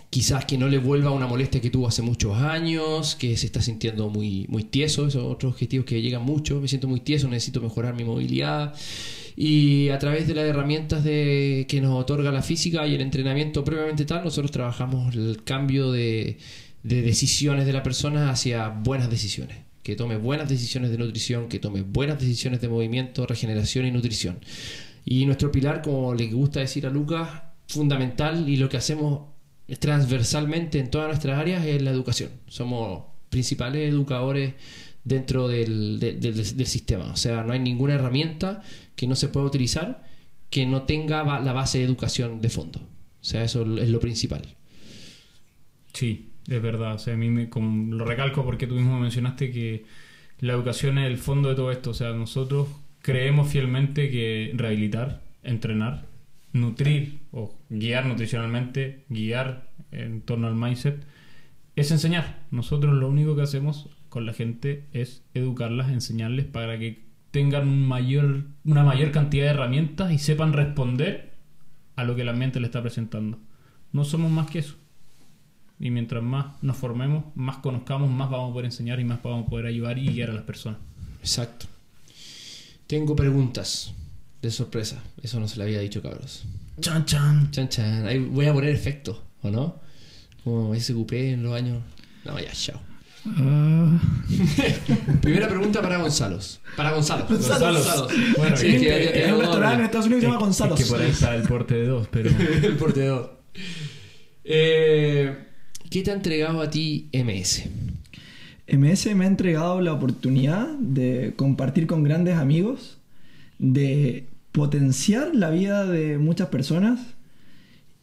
quizás que no le vuelva una molestia que tuvo hace muchos años, que se está sintiendo muy, muy tieso, esos otros objetivos que llegan mucho, me siento muy tieso, necesito mejorar mi movilidad. Y a través de las herramientas de, que nos otorga la física y el entrenamiento previamente tal, nosotros trabajamos el cambio de, de decisiones de la persona hacia buenas decisiones. Que tome buenas decisiones de nutrición, que tome buenas decisiones de movimiento, regeneración y nutrición. Y nuestro pilar, como le gusta decir a Lucas, fundamental y lo que hacemos transversalmente en todas nuestras áreas es la educación. Somos principales educadores dentro del, del- sistema. O sea, no hay ninguna herramienta que no se pueda utilizar que no tenga la base de educación de fondo. O sea, eso es lo principal. Sí, es verdad. O sea, a mí me, como lo recalco porque tú mismo mencionaste que la educación es el fondo de todo esto. O sea, nosotros creemos fielmente que rehabilitar, entrenar, nutrir o guiar nutricionalmente, guiar en torno al mindset, es enseñar. Nosotros lo único que hacemos con la gente es educarlas, enseñarles para que tengan un mayor, una mayor cantidad de herramientas y sepan responder a lo que el ambiente le está presentando. No somos más que eso. Y mientras más nos formemos, más conozcamos, más vamos a poder enseñar y más vamos a poder ayudar y guiar a las personas. Exacto. Tengo preguntas de sorpresa. Eso no se le había dicho, cabros. Chan chan. Chan, chan. Ahí voy a poner efectos, ¿o no? Como SQP en los años. No, ya, chao. Ah, Primera pregunta para Gonzalo. Para Gonzalo. Gonzalo. Gonzalo. Bueno, Sí, es que ya es tengo un restaurante en. Estados Unidos que se llama Gonzalo. Es que por ahí está el porte de dos, pero el portador. Eh, ¿Qué te ha entregado a ti MS? MS me ha entregado la oportunidad de compartir con grandes amigos, de potenciar la vida de muchas personas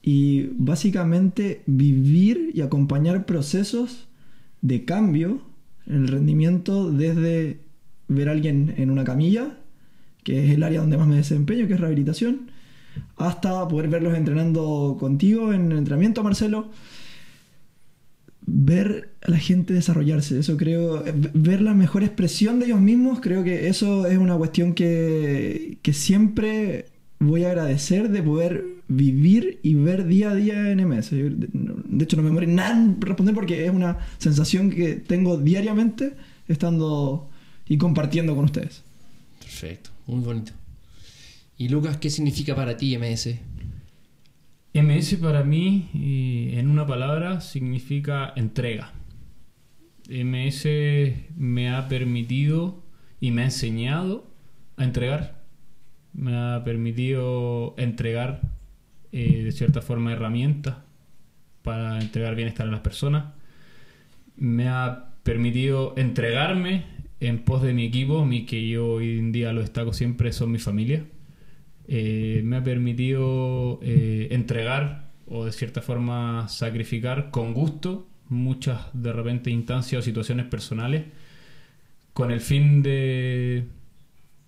y básicamente vivir y acompañar procesos de cambio en el rendimiento desde ver a alguien en una camilla, que es el área donde más me desempeño, que es rehabilitación, hasta poder verlos entrenando contigo en el entrenamiento, Marcelo ver a la gente desarrollarse. Eso creo, ver la mejor expresión de ellos mismos, creo que eso es una cuestión que, que siempre voy a agradecer de poder vivir y ver día a día en MS. De de hecho, no me muero nada en responder porque es una sensación que tengo diariamente estando y compartiendo con ustedes. Perfecto, muy bonito. ¿Y Lucas, qué significa para ti MS? MS para mí, en una palabra, significa entrega. MS me ha permitido y me ha enseñado a entregar. Me ha permitido entregar eh, de cierta forma herramientas para entregar bienestar a las personas. Me ha permitido entregarme en pos de mi equipo, mi que yo hoy en día lo destaco siempre son mi familia. Eh, me ha permitido eh, entregar o de cierta forma sacrificar con gusto muchas de repente instancias o situaciones personales con el fin de,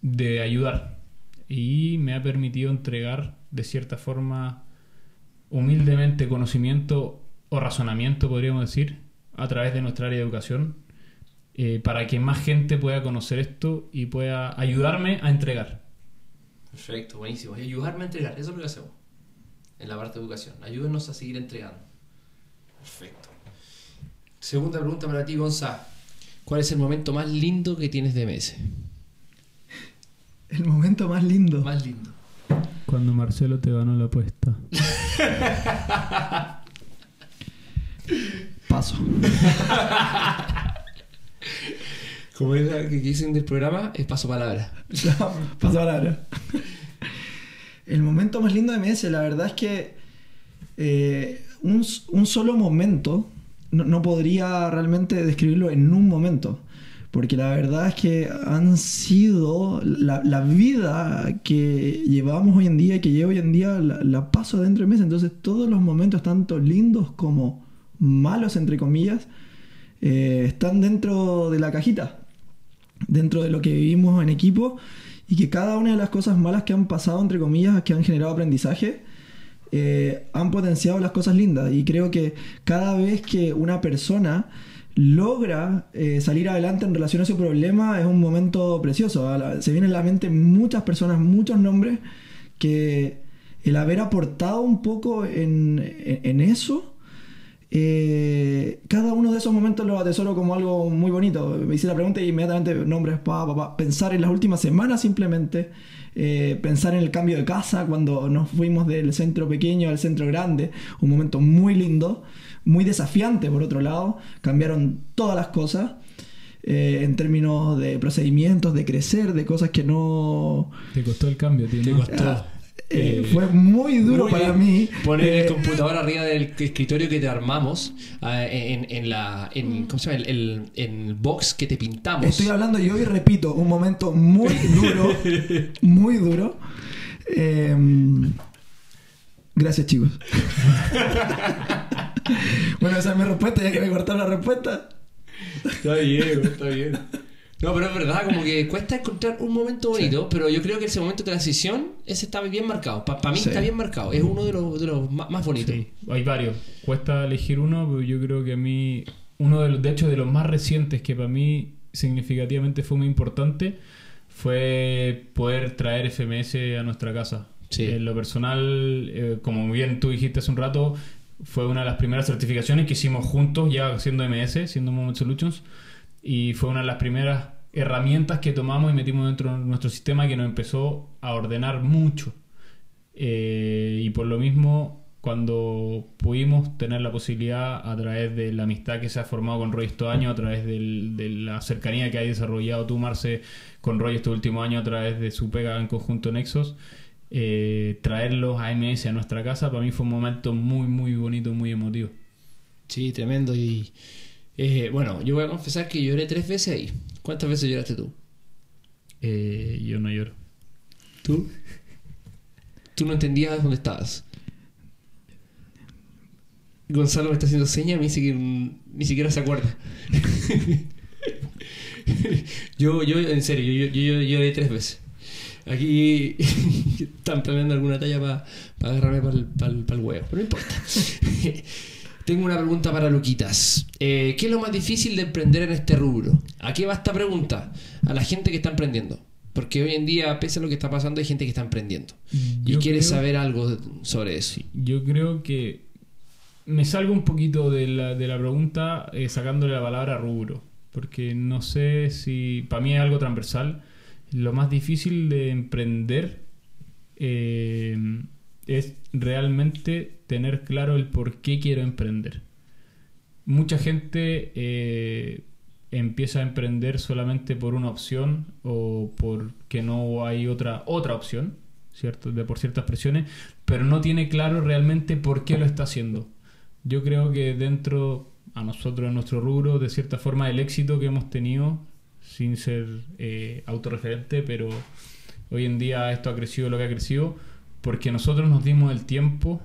de ayudar. Y me ha permitido entregar de cierta forma humildemente conocimiento o razonamiento podríamos decir a través de nuestra área de educación eh, para que más gente pueda conocer esto y pueda ayudarme a entregar Perfecto, buenísimo. Y ayudarme a entregar, eso es lo que hacemos en la parte de educación. Ayúdenos a seguir entregando. Perfecto. Segunda pregunta para ti, Gonza. ¿Cuál es el momento más lindo que tienes de MS? El momento más lindo. Más lindo. cuando Marcelo te ganó la apuesta Paso. Como es la que dicen del programa, es paso palabra. Paso palabra. El momento más lindo de MS, la verdad es que eh, un, solo momento no, podría realmente describirlo en un momento. Porque la verdad es que han sido la, vida que llevamos hoy en día y que llevo hoy en día la, la paso dentro de MS. Entonces todos los momentos, tanto lindos como malos, entre comillas, eh, están dentro de la cajita dentro de lo que vivimos en equipo y que cada una de las cosas malas que han pasado, entre comillas, que han generado aprendizaje, eh, han potenciado las cosas lindas. Y creo que cada vez que una persona logra eh, salir adelante en relación a su problema es un momento precioso. Se vienen a la mente muchas personas, muchos nombres que el haber aportado un poco en- en eso eh, cada uno de esos momentos lo atesoro como algo muy bonito. Me hice la pregunta y inmediatamente nombres, pa, pa, pa. pensar en las últimas semanas simplemente, eh, pensar en el cambio de casa cuando nos fuimos del centro pequeño al centro grande, un momento muy lindo, muy desafiante por otro lado, cambiaron todas las cosas. eh, en términos de procedimientos, de crecer, de cosas que no... te costó el cambio tío Te costó. Eh, Eh, fue muy duro Muy para mí. Poner Eh, el computador arriba del escritorio que te armamos ah, en, en la. En, ¿Cómo se llama? El, el- en el box que te pintamos. Estoy hablando yo y repito, un momento muy duro, muy duro. Eh, gracias chicos. bueno, esa es mi respuesta, ya que me cortaron la respuesta. Está bien, está bien. No, pero es verdad, como que cuesta encontrar un momento bonito, pero yo creo que ese momento de transición, ese está bien marcado. Para mí Sí. está bien marcado, es uno de los, de los más, bonitos. Sí, hay varios. Cuesta elegir uno, pero yo creo que a mí, uno de los, de hecho, de los más recientes que para mí significativamente fue muy importante, fue poder traer FMS a nuestra casa. Sí. En lo personal, eh, como bien tú dijiste hace un rato, fue una de las primeras certificaciones que hicimos juntos, ya siendo MS, siendo Moment Solutions, y fue una de las primeras herramientas que tomamos y metimos dentro de nuestro sistema que nos empezó a ordenar mucho. Eh, y por lo mismo, cuando pudimos tener la posibilidad a través de la amistad que se ha formado con Roy estos años, a través de la cercanía que hay desarrollado tú, Marce, con Roy este último año, a través de su pega en conjunto Nexos, eh, traerlos a MS a nuestra casa, para mí fue un momento muy, muy bonito, muy emotivo. Sí, tremendo. Y eh, bueno, yo voy a confesar que lloré tres veces ahí. ¿Cuántas veces lloraste tú? Eh, yo no lloro. ¿Tú? Tú no entendías dónde estabas. Gonzalo me está haciendo señas me dice que ni siquiera se acuerda. yo, yo, en serio, yo, yo, yo lloré tres veces. Aquí están planeando alguna talla para agarrarme para el huevo, pero no importa. Tengo una pregunta para Luquitas. Eh, ¿Qué es lo más difícil de emprender en este rubro? ¿A qué va esta pregunta? A la gente que está emprendiendo. Porque hoy en día, pese a lo que está pasando, hay gente que está emprendiendo. y Yo quiere creo- saber algo sobre eso. Yo creo que me salgo un poquito de la, de la pregunta eh, sacándole la palabra rubro. Porque no sé si. Para mí es algo transversal. Lo más difícil de emprender eh, es realmente tener claro el por qué quiero emprender. Mucha gente eh, empieza a emprender solamente por una opción o porque no hay otra, otra opción, ¿cierto? De por ciertas presiones, pero no tiene claro realmente por qué lo está haciendo. Yo creo que dentro, a nosotros en nuestro rubro, de cierta forma, el éxito que hemos tenido, sin ser eh, autorreferente, pero hoy en día esto ha crecido lo que ha crecido, porque nosotros nos dimos el tiempo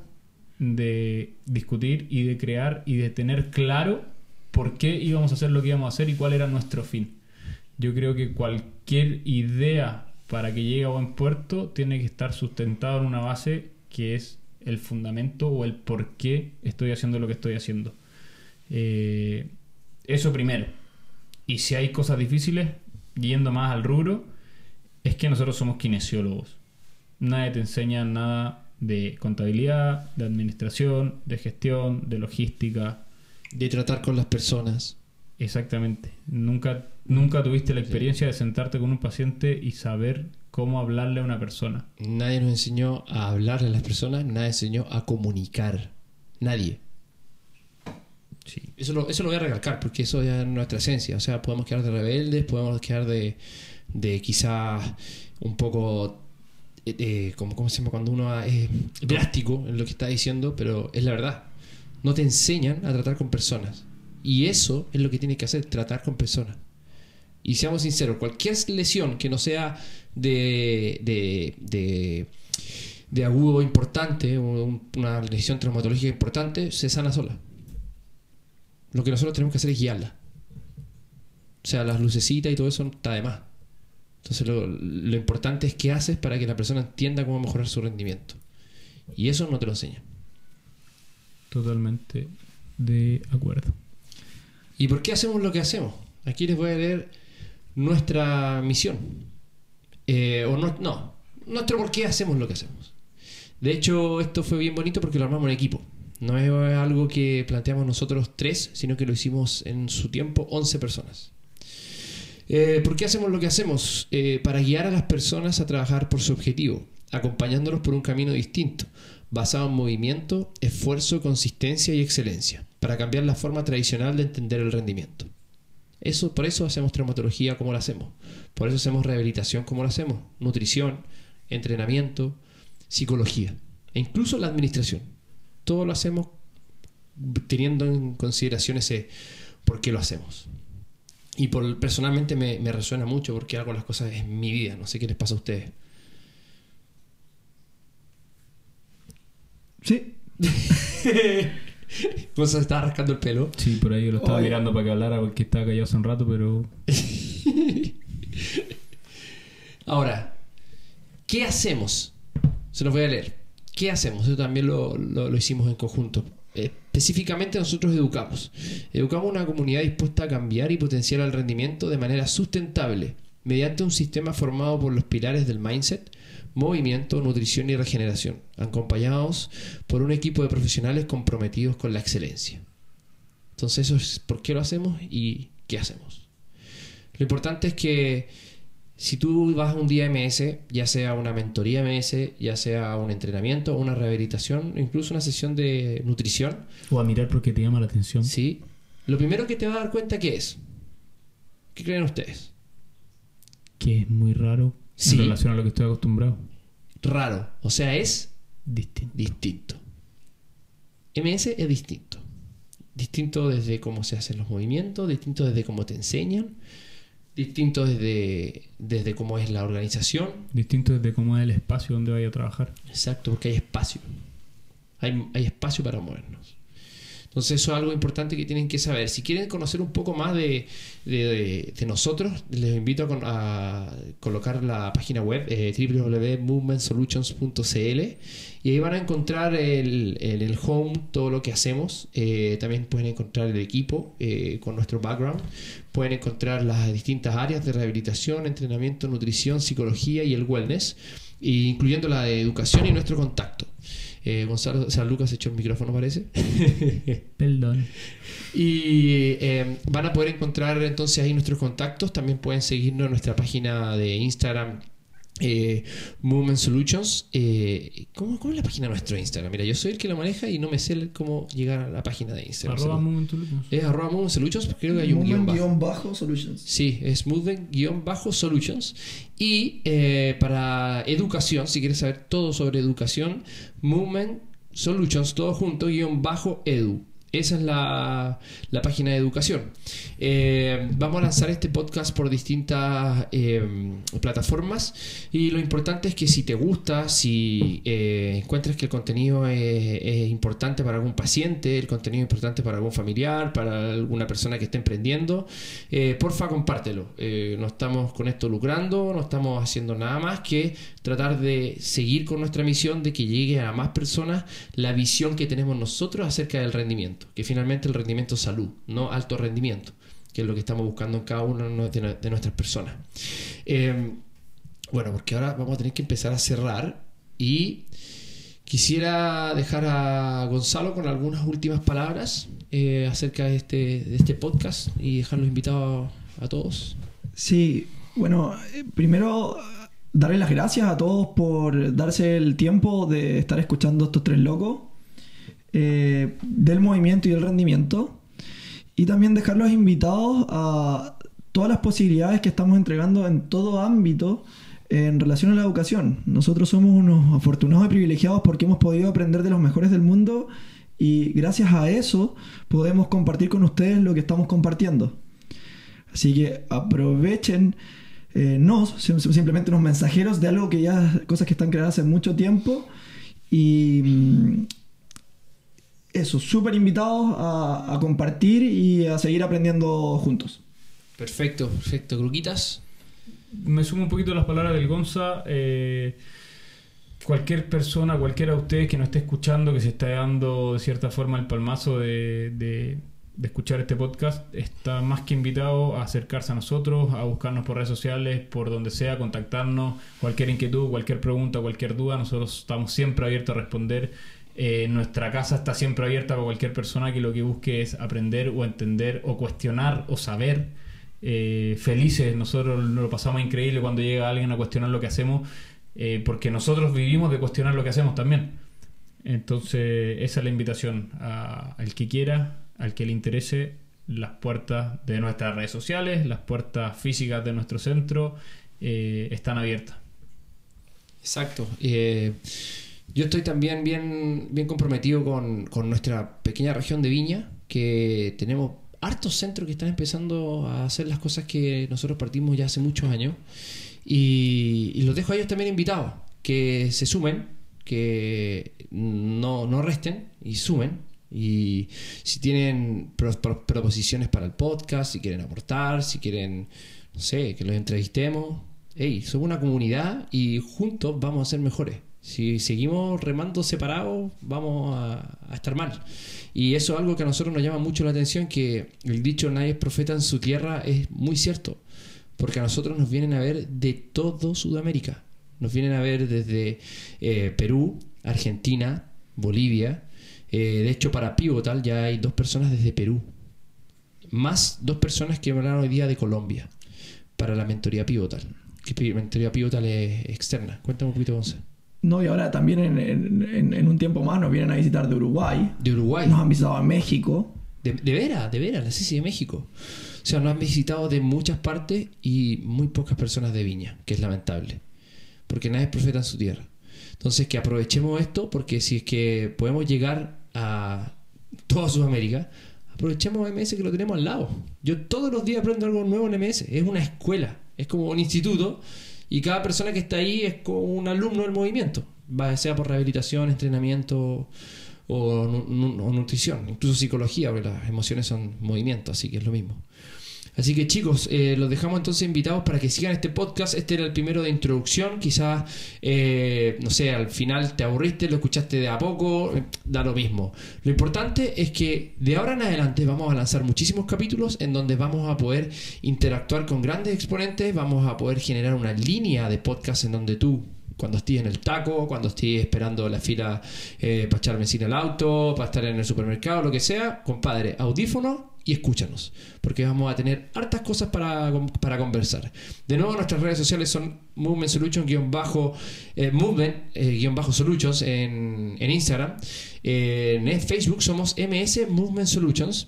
de discutir y de crear y de tener claro por qué íbamos a hacer lo que íbamos a hacer y cuál era nuestro fin. Yo creo que cualquier idea para que llegue a buen puerto tiene que estar sustentado en una base que es el fundamento o el por qué estoy haciendo lo que estoy haciendo. Eh, eso primero. Y si hay cosas difíciles, yendo más al rubro, es que nosotros somos kinesiólogos. Nadie te enseña nada de contabilidad, de administración, de gestión, de logística. De tratar con las personas. Exactamente. Nunca, nunca tuviste la experiencia de sentarte con un paciente y saber cómo hablarle a una persona. Nadie nos enseñó a hablarle a las personas, nadie enseñó a comunicar. Nadie. Sí. Eso lo, eso lo voy a recalcar porque eso ya es nuestra esencia. O sea, podemos quedar de rebeldes, podemos quedar de, de quizás un poco, eh, eh, como, ¿cómo se llama? Cuando uno es drástico en lo que está diciendo, pero es la verdad. No te enseñan a tratar con personas. Y eso es lo que tienes que hacer, tratar con personas. Y seamos sinceros, cualquier lesión que no sea de, de, de, de agudo importante, o un- una lesión traumatológica importante, se sana sola. Lo que nosotros tenemos que hacer es guiarla. O sea, las lucecitas y todo eso está de más. Entonces lo, lo importante es qué haces para que la persona entienda cómo mejorar su rendimiento. Y eso no te lo enseñan. Totalmente de acuerdo. ¿Y por qué hacemos lo que hacemos? Aquí les voy a leer nuestra misión. Eh, o no, no, nuestro por qué hacemos lo que hacemos. De hecho, esto fue bien bonito porque lo armamos en equipo. No es algo que planteamos nosotros tres, sino que lo hicimos en su tiempo 11 personas. Eh, ¿Por qué hacemos lo que hacemos? Eh, para guiar a las personas a trabajar por su objetivo, acompañándolos por un camino distinto, basado en movimiento, esfuerzo, consistencia y excelencia, para cambiar la forma tradicional de entender el rendimiento. Eso, por eso hacemos traumatología como lo hacemos, por eso hacemos rehabilitación como lo hacemos, nutrición, entrenamiento, psicología e incluso la administración. Todo lo hacemos teniendo en consideración ese por qué lo hacemos. Y por, personalmente me, me resuena mucho porque hago las cosas en mi vida. No sé qué les pasa a ustedes. Sí. Vos se estaba rascando el pelo. Sí, por ahí yo lo estaba Oye. mirando para que hablara porque estaba callado hace un rato, pero Ahora, ¿qué hacemos? Se los voy a leer. ¿Qué hacemos? Eso también lo, lo- lo hicimos en conjunto. Específicamente nosotros educamos. Educamos una comunidad dispuesta a cambiar y potenciar el rendimiento de manera sustentable mediante un sistema formado por los pilares del mindset, movimiento, nutrición y regeneración, acompañados por un equipo de profesionales comprometidos con la excelencia. Entonces eso es por qué lo hacemos y qué hacemos. Lo importante es que si tú vas a un día MS, ya sea una mentoría MS, ya sea un entrenamiento, una rehabilitación, incluso una sesión de nutrición, o a mirar porque te llama la atención. ¿sí? Lo primero que te va a dar cuenta que es, ¿qué creen ustedes? Que es muy raro Sí. en relación a lo que estoy acostumbrado. Raro, o sea, es Distinto. distinto. MS es distinto. Distinto desde cómo se hacen los movimientos, distinto desde cómo te enseñan, distinto desde, desde cómo es la organización, Distinto desde cómo es el espacio donde vaya a trabajar. Exacto, porque hay espacio. Hay, hay espacio para movernos. Entonces eso es algo importante que tienen que saber. Si quieren conocer un poco más de, de- de- de nosotros, les invito a, con- a colocar la página web eh, www.movementsolutions.cl y ahí van a encontrar el- en el home todo lo que hacemos. Eh, también pueden encontrar el equipo eh, con nuestro background. Pueden encontrar las distintas áreas de rehabilitación, entrenamiento, nutrición, psicología y el wellness, incluyendo la de educación y nuestro contacto. Eh, Gonzalo San Lucas echó el micrófono, parece. Perdón. Y eh, van a poder encontrar entonces ahí nuestros contactos. También pueden seguirnos en nuestra página de Instagram. Eh, Movement Solutions. Eh, ¿cómo, cómo es la página de nuestro Instagram? Mira, yo soy el que lo maneja y no me sé cómo llegar a la página de Instagram. Arroba momento Lucas. Es arroba Movement Solutions, creo que hay un guion bajo. Movement bajo solutions. Sí, es Movement-Solutions. Y eh, para educación, si quieres saber todo sobre educación, Movement Solutions, todo junto, guion bajo edu. Esa es la, la página de educación. Eh, vamos a lanzar este podcast por distintas eh, plataformas y lo importante es que si te gusta, si eh, encuentras que el contenido es, es importante para algún paciente, el contenido es importante para algún familiar, para alguna persona que esté emprendiendo, eh, porfa compártelo. No estamos con esto lucrando, no estamos haciendo nada más que tratar de seguir con nuestra misión de que llegue a más personas la visión que tenemos nosotros acerca del rendimiento, que finalmente el rendimiento es salud, no alto rendimiento, que es lo que estamos buscando en cada una de nuestras personas. Eh, bueno, porque ahora vamos a tener que empezar a cerrar y quisiera dejar a Gonzalo con algunas últimas palabras eh, acerca de este, de este podcast y dejarlos invitados a todos. Sí, bueno, eh, primero darle las gracias a todos por darse el tiempo de estar escuchando estos tres locos eh, del movimiento y del rendimiento. Y también dejarlos invitados a todas las posibilidades que estamos entregando en todo ámbito en relación a la educación. Nosotros somos unos afortunados y privilegiados porque hemos podido aprender de los mejores del mundo y gracias a eso podemos compartir con ustedes lo que estamos compartiendo. Así que aprovechen eh, sim- simplemente unos mensajeros de algo que ya, cosas que están creadas hace mucho tiempo. Y mm, eso, súper invitados a, a compartir y a seguir aprendiendo juntos. Perfecto, perfecto. Gruquitas. Me sumo un poquito a las palabras del Gonza. eh, cualquier persona, cualquiera de ustedes que nos esté escuchando, que se esté dando de cierta forma el palmazo de, de- de escuchar este podcast, está más que invitado a acercarse a nosotros, a buscarnos por redes sociales, por donde sea, contactarnos, cualquier inquietud, cualquier pregunta, cualquier duda, nosotros estamos siempre abiertos a responder. Eh, nuestra casa está siempre abierta para cualquier persona que lo que busque es aprender o entender o cuestionar o saber eh, felices. Nosotros nos lo pasamos increíble cuando llega alguien a cuestionar lo que hacemos, eh, porque nosotros vivimos de cuestionar lo que hacemos también. Entonces, esa es la invitación al que quiera, al que le interese, las puertas de nuestras redes sociales, las puertas físicas de nuestro centro están abiertas. Exacto. Yo estoy también bien, bien comprometido con, con nuestra pequeña región de Viña, que tenemos hartos centros que están empezando a hacer las cosas que nosotros partimos ya hace muchos años. Y, los dejo a ellos también invitados, que se sumen, que no, no resten y sumen. Y si tienen pro- pro- proposiciones para el podcast, si quieren aportar, si quieren, no sé, que los entrevistemos, hey, somos una comunidad y juntos vamos a ser mejores. Si seguimos remando separados, vamos a, estar mal. Y eso es algo que a nosotros nos llama mucho la atención, que el dicho nadie es profeta en su tierra es muy cierto. Porque a nosotros nos vienen a ver de todo Sudamérica. Nos vienen a ver desde eh, Perú, Argentina, Bolivia. Eh, de hecho, para Pivotal ya hay dos personas desde Perú. Más dos personas que hablaron hoy día de Colombia. Para la mentoría Pivotal. Que mentoría Pivotal es externa. Cuéntame un poquito, Gonzalo. No, y ahora también en, en- en- en un tiempo más nos vienen a visitar de Uruguay. De Uruguay. Nos han visitado a México. De, de veras, de veras, la CICI de México. O sea, nos han visitado de muchas partes y muy pocas personas de Viña, que es lamentable. Porque nadie es profeta en su tierra. Entonces, que aprovechemos esto, porque si es que podemos llegar a toda Sudamérica, aprovechemos MS que lo tenemos al lado. Yo todos los días aprendo algo nuevo en MS. Es una escuela, es como un instituto, y cada persona que está ahí es como un alumno del movimiento, sea por rehabilitación, entrenamiento o, o nutrición, incluso psicología, porque las emociones son movimiento, así que es lo mismo. Así que chicos, eh, los dejamos entonces invitados para que sigan este podcast. Este era el primero de introducción. Quizás, eh, no sé, al final te aburriste, lo escuchaste de a poco, eh, da lo mismo. Lo importante es que de ahora en adelante vamos a lanzar muchísimos capítulos en donde vamos a poder interactuar con grandes exponentes, vamos a poder generar una línea de podcast en donde tú cuando estés en el taco, cuando estés esperando la fila eh, para echar benzina al auto, para estar en el supermercado, lo que sea, compadre, audífono y escúchanos, porque vamos a tener hartas cosas para, para conversar. De nuevo, nuestras redes sociales son Movement Solutions, guion bajo, eh, Movement, eh, guion bajo Solutions en, en Instagram. Eh, en Facebook somos MS Movement Solutions.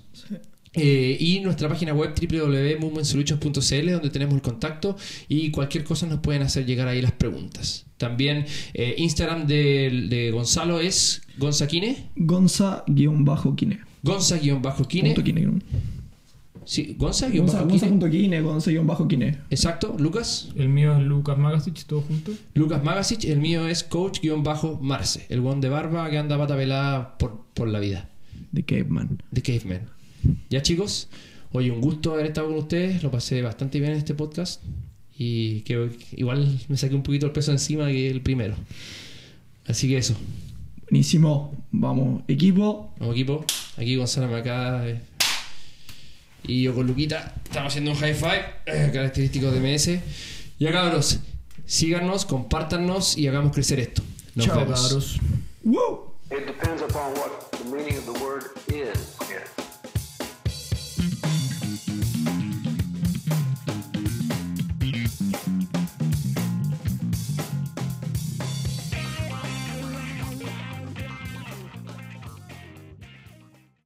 Eh, y nuestra página web www.movementsolutions.cl donde tenemos el contacto y cualquier cosa nos pueden hacer llegar ahí las preguntas. También eh, Instagram de, de Gonzalo es Gonzaquine, Gonza-Kine. Gonza-Kine. Sí, Gonza- Gonza-Kine. Gonza.Kine, Gonza-Kine. Exacto, Lucas. El mío es Lucas Magasich, todo junto. Lucas Magasic, el mío es coach-marce, el guón de barba que anda pata pelada por, por la vida, De Caveman. de Caveman. Ya chicos, hoy un gusto haber estado con ustedes, lo pasé bastante bien en este podcast y que igual me saqué un poquito el peso encima que el primero. Así que eso, Buenísimo. Vamos, equipo. como equipo, aquí Gonzalo eh, y yo con Luquita estamos haciendo un high five eh, característico de MS. Ya cabros, síganos, compártanos y hagamos crecer esto. Nos Chao, vemos. cabros. ¡Wow! It depends upon what the meaning of the word